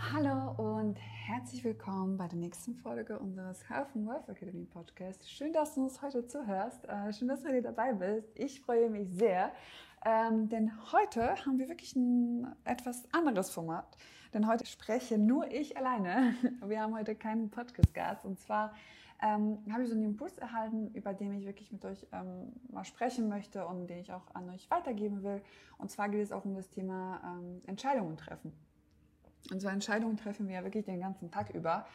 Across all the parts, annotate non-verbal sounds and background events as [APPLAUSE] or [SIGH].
Hallo und herzlich willkommen bei der nächsten Folge unseres Health and Wealth Academy Podcast. Schön, dass du uns heute zuhörst. Äh, schön, dass du hier dabei bist. Ich freue mich sehr, ähm, denn heute haben wir wirklich ein etwas anderes Format. Denn heute spreche nur ich alleine. [LAUGHS] Wir haben heute keinen Podcast-Gast. Und zwar ähm, habe ich so einen Impuls erhalten, über den ich wirklich mit euch ähm, mal sprechen möchte und den ich auch an euch weitergeben will. Und zwar geht es auch um das Thema ähm, Entscheidungen treffen. Und so Entscheidungen treffen wir ja wirklich den ganzen Tag über.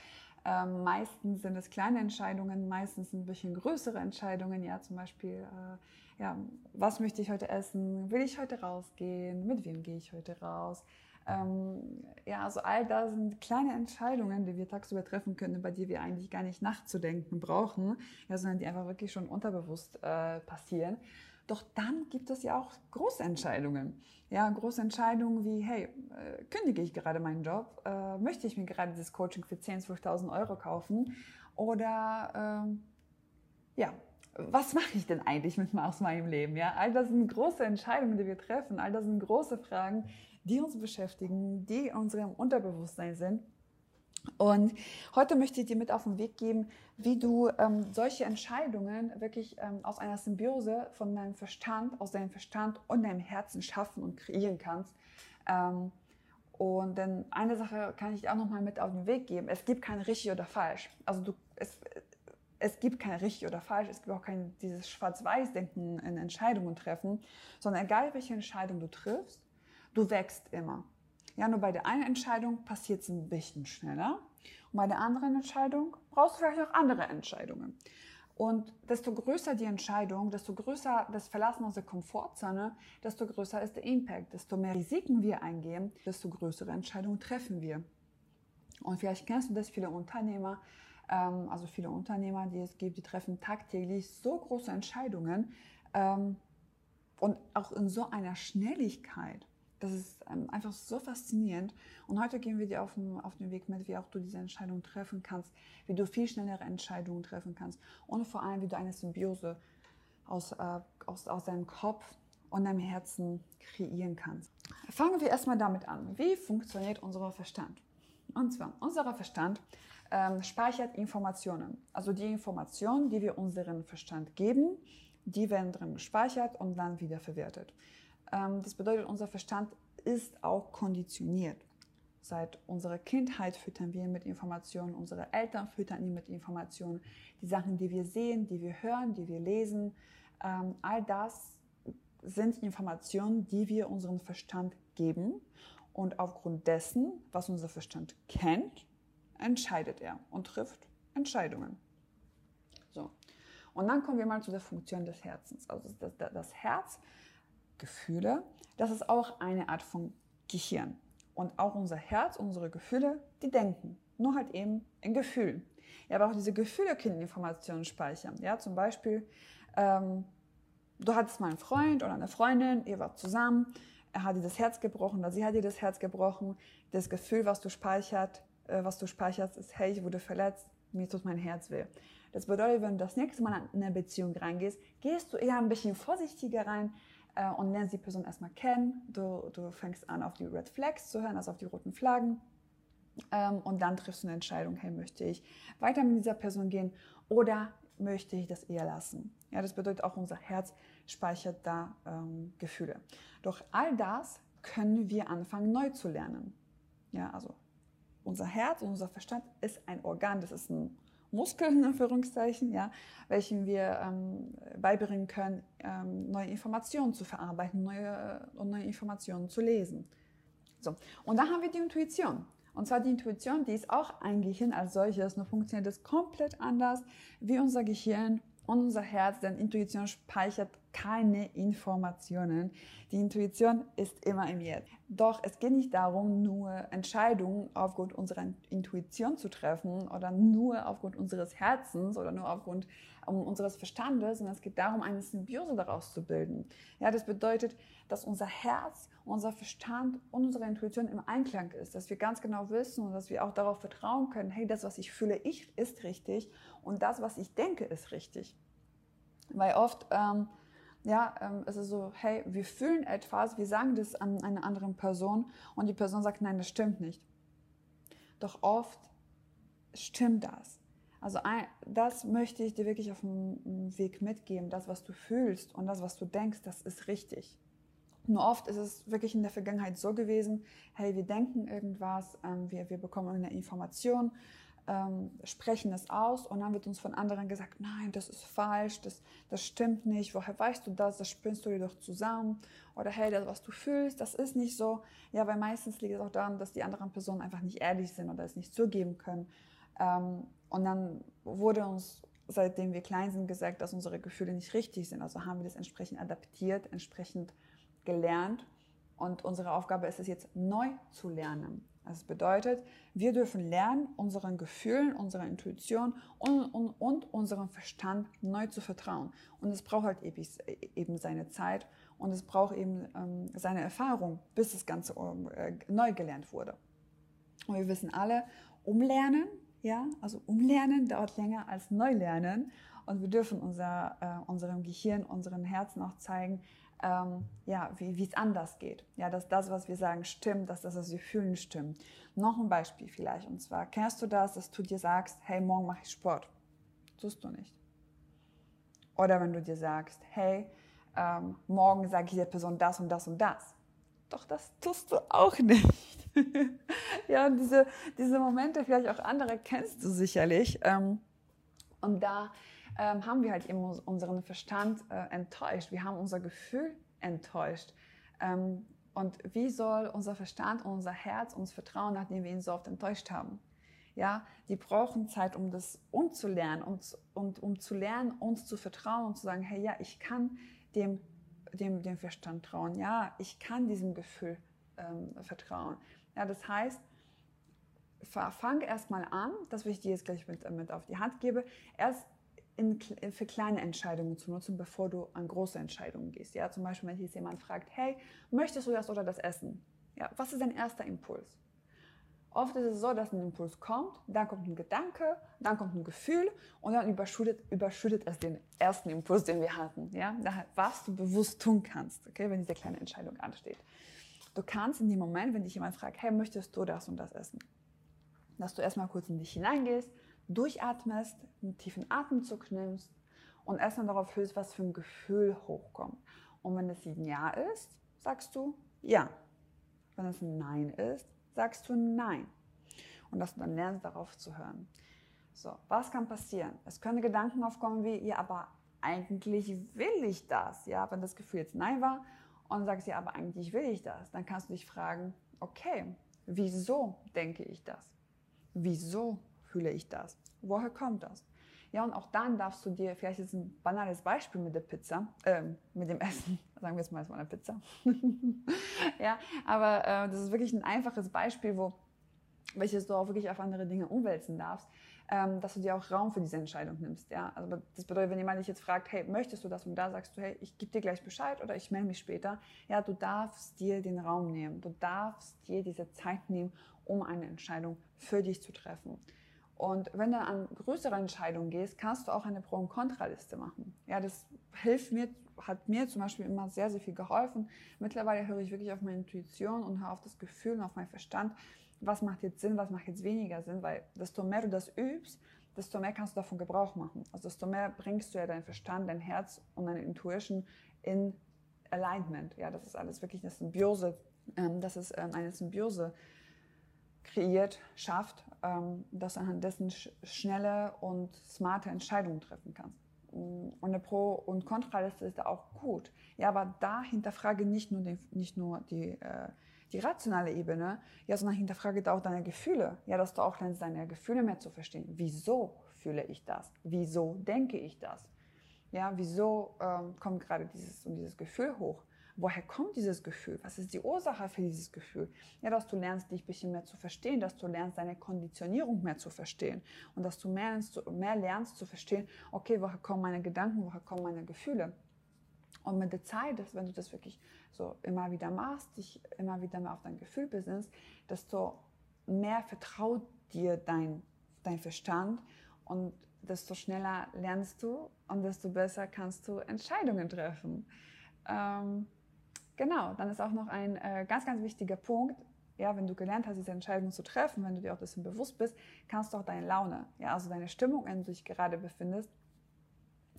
Ähm, meistens sind es kleine Entscheidungen, meistens ein bisschen größere Entscheidungen. Ja, zum Beispiel, äh, ja, was möchte ich heute essen? Will ich heute rausgehen? Mit wem gehe ich heute raus? Ähm, ja, also all das sind kleine Entscheidungen, die wir tagsüber treffen können, über die wir eigentlich gar nicht nachzudenken brauchen, ja, sondern die einfach wirklich schon unterbewusst äh, passieren. Doch dann gibt es ja auch große Entscheidungen. Ja, große Entscheidungen wie, hey, äh, kündige ich gerade meinen Job? Äh, möchte ich mir gerade dieses Coaching für 10.000, 12.000 Euro kaufen? Oder, äh, ja, was mache ich denn eigentlich mit aus meinem Leben? Ja, all das sind große Entscheidungen, die wir treffen. All das sind große Fragen, die uns beschäftigen, die unserem Unterbewusstsein sind. Und heute möchte ich dir mit auf den Weg geben, wie du ähm, solche Entscheidungen wirklich ähm, aus einer Symbiose von deinem Verstand, aus deinem Verstand und deinem Herzen schaffen und kreieren kannst. Ähm, und denn eine Sache kann ich dir auch nochmal mit auf den Weg geben. Es gibt kein richtig oder falsch. Also du, es, es gibt kein richtig oder falsch. Es gibt auch kein dieses Schwarz-Weiß-Denken in Entscheidungen treffen, sondern egal welche Entscheidung du triffst, du wächst immer. Ja, nur bei der einen Entscheidung passiert es ein bisschen schneller. Und bei der anderen Entscheidung brauchst du vielleicht noch andere Entscheidungen. Und desto größer die Entscheidung, desto größer das Verlassen der Komfortzone, desto größer ist der Impact. Desto mehr Risiken wir eingehen, desto größere Entscheidungen treffen wir. Und vielleicht kennst du das, viele Unternehmer, ähm, also viele Unternehmer, die es gibt, die treffen tagtäglich so große Entscheidungen ähm, und auch in so einer Schnelligkeit. Das ist ähm, einfach so faszinierend. Und heute gehen wir dir auf den, auf den Weg mit, wie auch du diese Entscheidung treffen kannst, wie du viel schnellere Entscheidungen treffen kannst und vor allem, wie du eine Symbiose aus, äh, aus, aus deinem Kopf und deinem Herzen kreieren kannst. Fangen wir erstmal damit an. Wie funktioniert unser Verstand? Und zwar, unser Verstand ähm, speichert Informationen. Also die Informationen, die wir unserem Verstand geben, die werden drin gespeichert und dann wieder verwertet. Ähm, das bedeutet, unser Verstand ist auch konditioniert. Seit unserer Kindheit füttern wir ihn mit Informationen, unsere Eltern füttern ihn mit Informationen. Die Sachen, die wir sehen, die wir hören, die wir lesen, ähm, all das sind Informationen, die wir unserem Verstand geben. Und aufgrund dessen, was unser Verstand kennt, entscheidet er und trifft Entscheidungen. So. Und dann kommen wir mal zu der Funktion des Herzens. Also das, das Herz Gefühle, das ist auch eine Art von Gehirn. Und auch unser Herz, unsere Gefühle, die denken. Nur halt eben in Gefühlen. Ja, aber auch diese Gefühle können Informationen speichern. Ja, zum Beispiel, ähm, du hattest mal einen Freund oder eine Freundin, ihr wart zusammen, er hat dir das Herz gebrochen oder sie hat dir das Herz gebrochen. Das Gefühl, was du speichert, äh, was du speicherst, ist, hey, ich wurde verletzt, mir tut mein Herz weh. Das bedeutet, wenn du das nächste Mal in eine Beziehung reingehst, gehst du eher ein bisschen vorsichtiger rein, äh, und lernst die Person erstmal kennen. Du, du fängst an, auf die Red Flags zu hören, also auf die roten Flaggen. Ähm, und dann triffst du eine Entscheidung, hey, möchte ich weiter mit dieser Person gehen oder möchte ich das eher lassen? Ja, das bedeutet auch, unser Herz speichert da ähm, Gefühle. Doch all das können wir anfangen neu zu lernen. Ja, also unser Herz und unser Verstand ist ein Organ, das ist ein Muskeln, in Anführungszeichen, ja, welchen wir ähm, beibringen können, ähm, neue Informationen zu verarbeiten neue, und neue Informationen zu lesen. So. Und dann haben wir die Intuition. Und zwar die Intuition, die ist auch ein Gehirn als solches, nur funktioniert es komplett anders wie unser Gehirn und unser Herz, denn Intuition speichert keine Informationen. Die Intuition ist immer im Jetzt. Doch es geht nicht darum, nur Entscheidungen aufgrund unserer Intuition zu treffen oder nur aufgrund unseres Herzens oder nur aufgrund um, unseres Verstandes, sondern es geht darum, eine Symbiose daraus zu bilden. Ja, das bedeutet, dass unser Herz, unser Verstand und unsere Intuition im Einklang ist, dass wir ganz genau wissen und dass wir auch darauf vertrauen können, hey, das, was ich fühle, ich ist richtig und das, was ich denke, ist richtig. Weil oft ähm, ja, ähm, es ist so, hey, wir fühlen etwas, wir sagen das an eine andere Person und die Person sagt, nein, das stimmt nicht. Doch oft stimmt das. Also das möchte ich dir wirklich auf dem Weg mitgeben. Das, was du fühlst und das, was du denkst, das ist richtig. Nur oft ist es wirklich in der Vergangenheit so gewesen, hey, wir denken irgendwas, ähm, wir, wir bekommen eine Information, ähm, sprechen es aus und dann wird uns von anderen gesagt, nein, das ist falsch, das, das stimmt nicht, woher weißt du das, das spinnst du dir doch zusammen oder hey, das, was du fühlst, das ist nicht so. Ja, weil meistens liegt es auch daran, dass die anderen Personen einfach nicht ehrlich sind oder es nicht zugeben können. Ähm, und dann wurde uns, seitdem wir klein sind, gesagt, dass unsere Gefühle nicht richtig sind. Also haben wir das entsprechend adaptiert, entsprechend gelernt. Und unsere Aufgabe ist es jetzt neu zu lernen. Das bedeutet, wir dürfen lernen, unseren Gefühlen, unserer Intuition und, und, und unserem Verstand neu zu vertrauen. Und es braucht halt eben seine Zeit und es braucht eben ähm, seine Erfahrung, bis das Ganze äh, neu gelernt wurde. Und wir wissen alle, umlernen, ja, also umlernen dauert länger als neu lernen. Und wir dürfen unser, äh, unserem Gehirn, unserem Herzen auch zeigen, ähm, ja, wie es anders geht. Ja, dass das, was wir sagen, stimmt, dass das, was wir fühlen, stimmt. Noch ein Beispiel vielleicht. Und zwar, kennst du das, dass du dir sagst, hey, morgen mache ich Sport? Tust du nicht. Oder wenn du dir sagst, hey, ähm, morgen sage ich der Person das und das und das. Doch das tust du auch [LAUGHS] nicht. [LAUGHS] ja, und diese, diese Momente, vielleicht auch andere, kennst du sicherlich. Ähm, und da ähm, haben wir halt eben unseren Verstand äh, enttäuscht. Wir haben unser Gefühl enttäuscht. Ähm, und wie soll unser Verstand und unser Herz uns vertrauen, nachdem wir ihn so oft enttäuscht haben? Ja, die brauchen Zeit, um das umzulernen und, und um zu lernen, uns zu vertrauen und zu sagen, hey, ja, ich kann dem, dem, dem Verstand trauen. Ja, ich kann diesem Gefühl ähm, vertrauen. Ja, das heißt, fang erstmal an, das will ich dir jetzt gleich mit, mit auf die Hand gebe, erst in, für kleine Entscheidungen zu nutzen, bevor du an große Entscheidungen gehst. Ja, zum Beispiel, wenn dich jemand fragt, hey, möchtest du das oder das essen? Ja, was ist dein erster Impuls? Oft ist es so, dass ein Impuls kommt, dann kommt ein Gedanke, dann kommt ein Gefühl und dann überschüttet, überschüttet es den ersten Impuls, den wir hatten. Ja? Was du bewusst tun kannst, okay, wenn diese kleine Entscheidung ansteht. Du kannst in dem Moment, wenn dich jemand fragt, hey, möchtest du das und das essen? Dass du erstmal kurz in dich hineingehst, durchatmest, einen tiefen Atemzug nimmst und erstmal darauf hörst, was für ein Gefühl hochkommt. Und wenn es ein Ja ist, sagst du Ja. Wenn es ein Nein ist, sagst du Nein. Und dass du dann lernst, darauf zu hören. So, was kann passieren? Es können Gedanken aufkommen wie, ja, aber eigentlich will ich das. Ja, wenn das Gefühl jetzt Nein war und sagst, ja, aber eigentlich will ich das, dann kannst du dich fragen, okay, wieso denke ich das? Wieso fühle ich das? Woher kommt das? Ja, und auch dann darfst du dir, vielleicht ist ein banales Beispiel mit der Pizza, äh, mit dem Essen, [LAUGHS] sagen wir jetzt mal, es war eine Pizza. [LAUGHS] ja, aber äh, das ist wirklich ein einfaches Beispiel, wo, welches du auch wirklich auf andere Dinge umwälzen darfst, ähm, dass du dir auch Raum für diese Entscheidung nimmst. Ja, also das bedeutet, wenn jemand dich jetzt fragt, hey, möchtest du das? Und da sagst du, hey, ich gebe dir gleich Bescheid oder ich melde mich später. Ja, du darfst dir den Raum nehmen. Du darfst dir diese Zeit nehmen, um eine Entscheidung für dich zu treffen. Und wenn du an größere Entscheidungen gehst, kannst du auch eine Pro- und Kontraliste machen. Ja, das hilft mir, hat mir zum Beispiel immer sehr, sehr viel geholfen. Mittlerweile höre ich wirklich auf meine Intuition und höre auf das Gefühl und auf meinen Verstand. Was macht jetzt Sinn, was macht jetzt weniger Sinn? Weil desto mehr du das übst, desto mehr kannst du davon Gebrauch machen. Also desto mehr bringst du ja deinen Verstand, dein Herz und deine Intuition in Alignment. Ja, das ist alles wirklich eine Symbiose. Ähm, das ist ähm, eine Symbiose kreiert, schafft, ähm, dass du anhand dessen schnelle und smarte Entscheidungen treffen kannst. Und eine Pro- und Kontraliste ist da auch gut. Ja, aber da hinterfrage nicht nur, den, nicht nur die, äh, die rationale Ebene, ja, sondern hinterfrage da auch deine Gefühle. Ja, dass du auch lernst, deine Gefühle mehr zu verstehen. Wieso fühle ich das? Wieso denke ich das? Ja, wieso ähm, kommt gerade dieses und dieses Gefühl hoch? woher kommt dieses Gefühl? Was ist die Ursache für dieses Gefühl? Ja, dass du lernst, dich ein bisschen mehr zu verstehen, dass du lernst, deine Konditionierung mehr zu verstehen und dass du mehr lernst, mehr lernst zu verstehen, okay, woher kommen meine Gedanken, woher kommen meine Gefühle? Und mit der Zeit, dass, wenn du das wirklich so immer wieder machst, dich immer wieder mehr auf dein Gefühl besinnst, desto mehr vertraut dir dein, dein Verstand und desto schneller lernst du und desto besser kannst du Entscheidungen treffen. Ähm, Genau, dann ist auch noch ein äh, ganz, ganz wichtiger Punkt, ja, wenn du gelernt hast, diese Entscheidung zu treffen, wenn du dir auch dessen bewusst bist, kannst du auch deine Laune, ja, also deine Stimmung, in der du dich gerade befindest,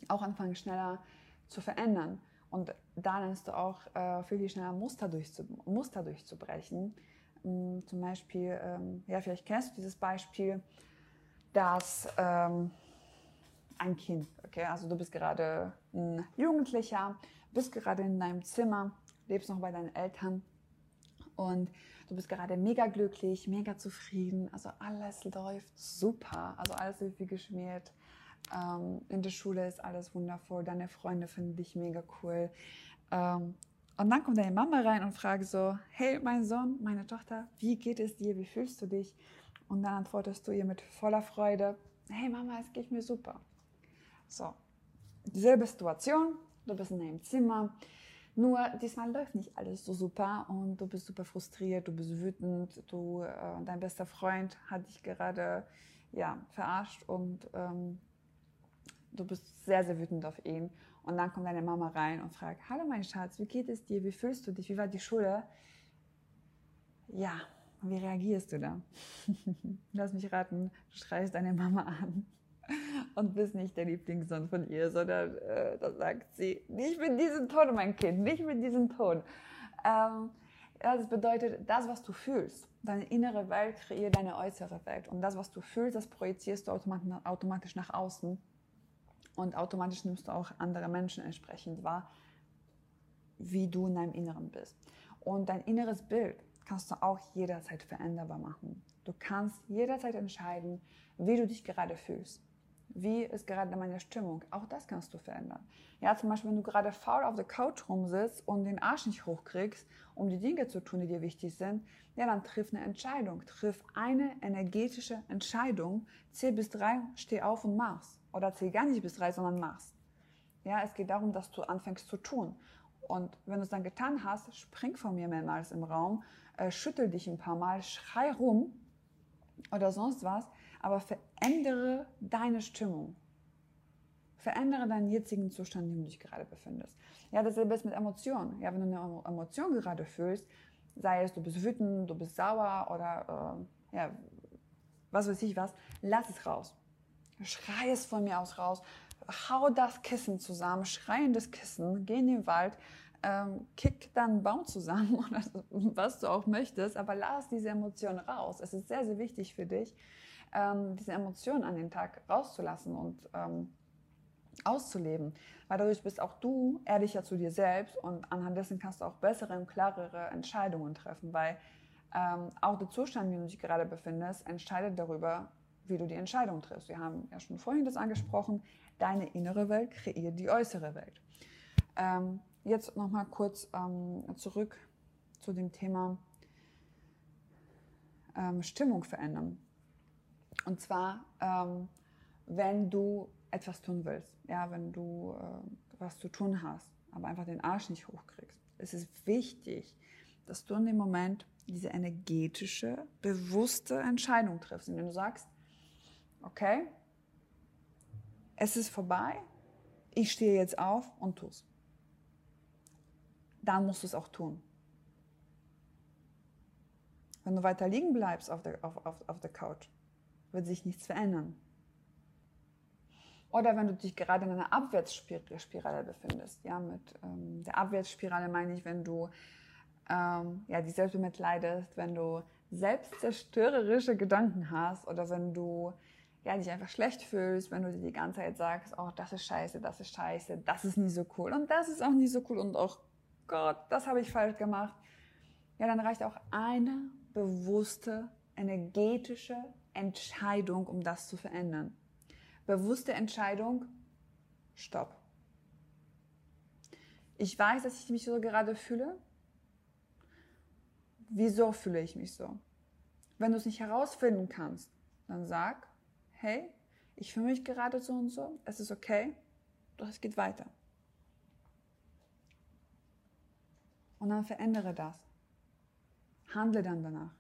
auch anfangen schneller zu verändern. Und da lernst du auch äh, viel, viel schneller Muster, durchzu, Muster durchzubrechen. Ähm, zum Beispiel, ähm, ja, vielleicht kennst du dieses Beispiel, dass ähm, ein Kind, okay, also du bist gerade ein Jugendlicher, bist gerade in deinem Zimmer, lebst noch bei deinen Eltern und du bist gerade mega glücklich, mega zufrieden, also alles läuft super, also alles ist wie geschmiert. Ähm, in der Schule ist alles wundervoll, deine Freunde finden dich mega cool. Ähm, und dann kommt deine Mama rein und fragt so, hey, mein Sohn, meine Tochter, wie geht es dir, wie fühlst du dich? Und dann antwortest du ihr mit voller Freude, hey Mama, es geht mir super. So, dieselbe Situation, du bist in deinem Zimmer, nur diesmal läuft nicht alles so super und du bist super frustriert, du bist wütend, du, äh, dein bester Freund hat dich gerade ja, verarscht und ähm, du bist sehr, sehr wütend auf ihn. Und dann kommt deine Mama rein und fragt, hallo mein Schatz, wie geht es dir? Wie fühlst du dich? Wie war die Schule? Ja, wie reagierst du da? [LAUGHS] Lass mich raten, du schreist deine Mama an und bist nicht der Lieblingssohn von ihr, sondern äh, da sagt sie, nicht mit diesem Ton, mein Kind, nicht mit diesem Ton. Ähm, das bedeutet, das, was du fühlst, deine innere Welt kreiert deine äußere Welt. Und das, was du fühlst, das projizierst du automatisch nach außen. Und automatisch nimmst du auch andere Menschen entsprechend wahr, wie du in deinem Inneren bist. Und dein inneres Bild kannst du auch jederzeit veränderbar machen. Du kannst jederzeit entscheiden, wie du dich gerade fühlst. Wie ist gerade meine Stimmung? Auch das kannst du verändern. Ja, zum Beispiel, wenn du gerade faul auf der Couch rumsitzt und den Arsch nicht hochkriegst, um die Dinge zu tun, die dir wichtig sind, ja, dann triff eine Entscheidung. Triff eine energetische Entscheidung. Zähl bis drei, steh auf und mach's. Oder zähl gar nicht bis drei, sondern mach's. Ja, es geht darum, dass du anfängst zu tun. Und wenn du es dann getan hast, spring von mir mehrmals im Raum, äh, schüttel dich ein paar Mal, schrei rum oder sonst was, aber verändere deine Stimmung. Verändere deinen jetzigen Zustand, in dem du dich gerade befindest. Ja, dasselbe ist mit Emotionen. Ja, wenn du eine Emotion gerade fühlst, sei es du bist wütend, du bist sauer oder äh, ja, was weiß ich was, lass es raus. Schrei es von mir aus raus. Hau das Kissen zusammen, schrei in das Kissen, geh in den Wald, ähm, kick dann einen Baum zusammen [LAUGHS] oder was du auch möchtest, aber lass diese Emotionen raus. Es ist sehr, sehr wichtig für dich, ähm, diese Emotionen an den Tag rauszulassen und ähm, auszuleben. Weil dadurch bist auch du ehrlicher zu dir selbst und anhand dessen kannst du auch bessere und klarere Entscheidungen treffen, weil ähm, auch der Zustand, in dem du dich gerade befindest, entscheidet darüber, wie du die Entscheidung triffst. Wir haben ja schon vorhin das angesprochen, deine innere Welt kreiert die äußere Welt. Ähm, jetzt nochmal kurz ähm, zurück zu dem Thema ähm, Stimmung verändern. Und zwar, ähm, wenn du etwas tun willst, ja, wenn du äh, was zu tun hast, aber einfach den Arsch nicht hochkriegst. Es ist wichtig, dass du in dem Moment diese energetische, bewusste Entscheidung triffst, indem du sagst, okay, es ist vorbei, ich stehe jetzt auf und tu's. Dann musst du es auch tun. Wenn du weiter liegen bleibst auf der, auf, auf, auf der Couch, wird sich nichts verändern. Oder wenn du dich gerade in einer Abwärtsspirale befindest. Ja, mit ähm, der Abwärtsspirale meine ich, wenn du ähm, ja, dich selbst bemitleidest, wenn du selbstzerstörerische Gedanken hast oder wenn du ja, dich einfach schlecht fühlst, wenn du dir die ganze Zeit sagst, oh, das ist scheiße, das ist scheiße, das ist nie so cool und das ist auch nie so cool und auch Gott, das habe ich falsch gemacht. Ja, dann reicht auch eine bewusste, energetische Entscheidung, um das zu verändern. Bewusste Entscheidung, stopp. Ich weiß, dass ich mich so gerade fühle. Wieso fühle ich mich so? Wenn du es nicht herausfinden kannst, dann sag, hey, ich fühle mich gerade so und so, es ist okay, doch es geht weiter. Und dann verändere das. Handle dann danach.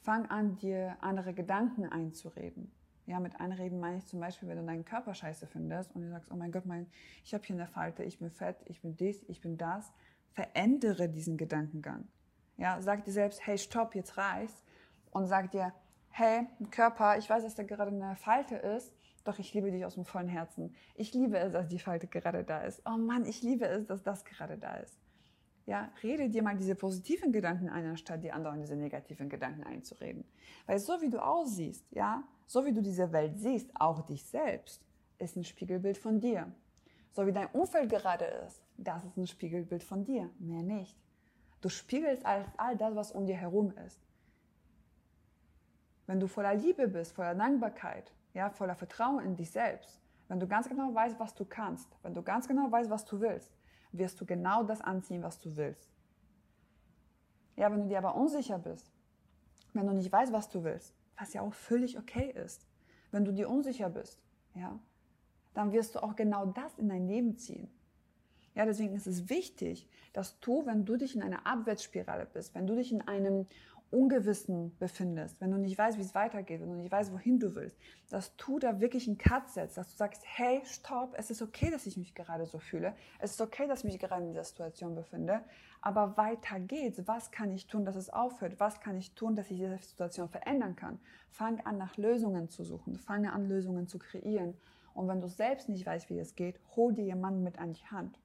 Fang an, dir andere Gedanken einzureden. Ja, mit einreden meine ich zum Beispiel, wenn du deinen Körper scheiße findest und du sagst, oh mein Gott, mein, ich habe hier eine Falte, ich bin fett, ich bin dies, ich bin das. Verändere diesen Gedankengang. Ja, sag dir selbst, hey, stopp, jetzt reicht's. Und sag dir, hey, Körper, ich weiß, dass da gerade eine Falte ist, doch ich liebe dich aus dem vollen Herzen. Ich liebe es, dass die Falte gerade da ist. Oh Mann, ich liebe es, dass das gerade da ist. Ja, rede dir mal diese positiven Gedanken ein, anstatt die anderen diese negativen Gedanken einzureden. Weil so wie du aussiehst, ja, so wie du diese Welt siehst, auch dich selbst, ist ein Spiegelbild von dir. So wie dein Umfeld gerade ist, das ist ein Spiegelbild von dir, mehr nicht. Du spiegelst all, all das, was um dir herum ist. Wenn du voller Liebe bist, voller Dankbarkeit, ja, voller Vertrauen in dich selbst, wenn du ganz genau weißt, was du kannst, wenn du ganz genau weißt, was du willst, wirst du genau das anziehen, was du willst. Ja, wenn du dir aber unsicher bist, wenn du nicht weißt, was du willst, was ja auch völlig okay ist, wenn du dir unsicher bist, ja, dann wirst du auch genau das in dein Leben ziehen. Ja, deswegen ist es wichtig, dass du, wenn du dich in einer Abwärtsspirale bist, wenn du dich in einem Ungewissen befindest, wenn du nicht weißt, wie es weitergeht, wenn du nicht weißt, wohin du willst, dass du da wirklich einen Cut setzt, dass du sagst, hey, stopp, es ist okay, dass ich mich gerade so fühle, es ist okay, dass ich mich gerade in dieser Situation befinde, aber weiter geht's. Was kann ich tun, dass es aufhört? Was kann ich tun, dass ich diese Situation verändern kann? Fang an, nach Lösungen zu suchen, fange an, Lösungen zu kreieren. Und wenn du selbst nicht weißt, wie es geht, hol dir jemanden mit an die Hand.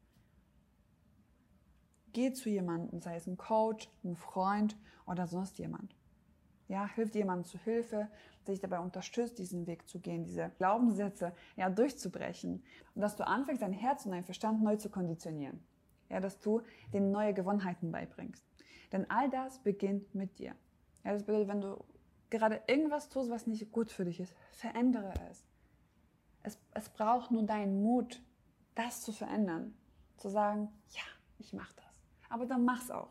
Geh zu jemandem, sei es ein Coach, ein Freund oder sonst jemand. Ja, hilft jemandem zu Hilfe, der dich dabei unterstützt, diesen Weg zu gehen, diese Glaubenssätze ja, durchzubrechen. Und dass du anfängst, dein Herz und dein Verstand neu zu konditionieren. Ja, dass du den neue Gewohnheiten beibringst. Denn all das beginnt mit dir. Ja, das bedeutet, wenn du gerade irgendwas tust, was nicht gut für dich ist, verändere es. Es, es braucht nur deinen Mut, das zu verändern. Zu sagen, ja, ich mache das. Aber dann mach's auch.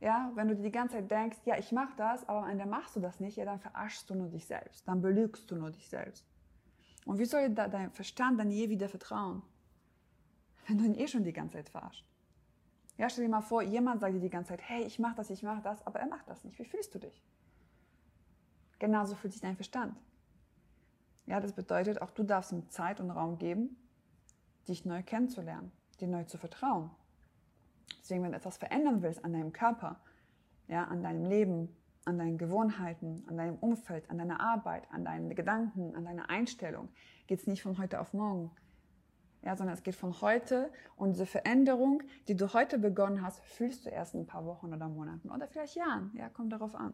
Ja, wenn du dir die ganze Zeit denkst, ja, ich mache das, aber am Ende machst du das nicht, ja, dann verarschst du nur dich selbst, dann belügst du nur dich selbst. Und wie soll dein Verstand dann je wieder vertrauen, wenn du ihn eh schon die ganze Zeit verarscht? Ja, stell dir mal vor, jemand sagt dir die ganze Zeit, hey, ich mache das, ich mache das, aber er macht das nicht. Wie fühlst du dich? Genauso fühlt sich dein Verstand. Ja, das bedeutet, auch du darfst ihm Zeit und Raum geben, dich neu kennenzulernen, dir neu zu vertrauen. Deswegen, wenn du etwas verändern willst an deinem Körper, ja, an deinem Leben, an deinen Gewohnheiten, an deinem Umfeld, an deiner Arbeit, an deinen Gedanken, an deiner Einstellung, geht es nicht von heute auf morgen. Ja, sondern es geht von heute und diese Veränderung, die du heute begonnen hast, fühlst du erst in ein paar Wochen oder Monaten oder vielleicht Jahren. Ja, kommt darauf an,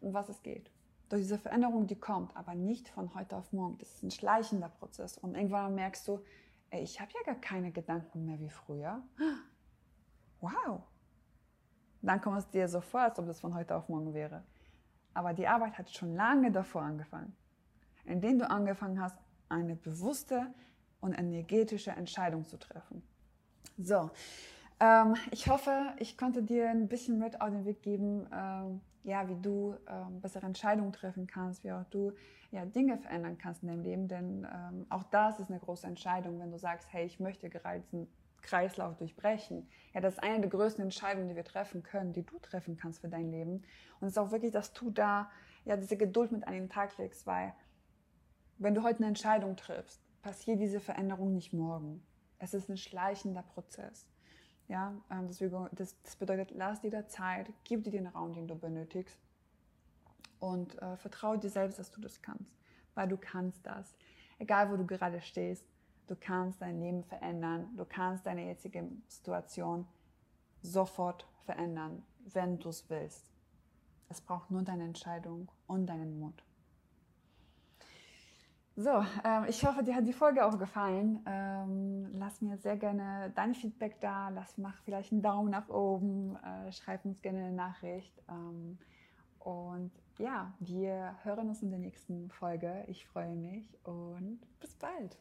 um was es geht. Durch diese Veränderung, die kommt, aber nicht von heute auf morgen. Das ist ein schleichender Prozess. Und irgendwann merkst du, ey, ich habe ja gar keine Gedanken mehr wie früher wow. Dann kommt es dir so vor, als ob das von heute auf morgen wäre. Aber die Arbeit hat schon lange davor angefangen, indem du angefangen hast, eine bewusste und energetische Entscheidung zu treffen. So, ähm, ich hoffe, ich konnte dir ein bisschen mit auf den Weg geben, ähm, ja, wie du ähm, bessere Entscheidungen treffen kannst, wie auch du ja, Dinge verändern kannst in deinem Leben. Denn ähm, auch das ist eine große Entscheidung, wenn du sagst, hey, ich möchte gerade diesen Kreislauf durchbrechen. Ja, das ist eine der größten Entscheidungen, die wir treffen können, die du treffen kannst für dein Leben. Und es ist auch wirklich, dass du da ja diese Geduld mit an den Tag legst, weil wenn du heute eine Entscheidung triffst, passiert diese Veränderung nicht morgen. Es ist ein schleichender Prozess. Ja, ähm, das, das bedeutet, lass dir da Zeit, gib dir den Raum, den du benötigst und äh, vertraue dir selbst, dass du das kannst, weil du kannst das. Egal, wo du gerade stehst, Du kannst dein Leben verändern. Du kannst deine jetzige Situation sofort verändern, wenn du es willst. Es braucht nur deine Entscheidung und deinen Mut. So, äh, ich hoffe, dir hat die Folge auch gefallen. Ähm, lass mir sehr gerne dein Feedback da. Lass, mach vielleicht einen Daumen nach oben. Äh, schreib uns gerne eine Nachricht. Ähm, und ja, wir hören uns in der nächsten Folge. Ich freue mich und bis bald.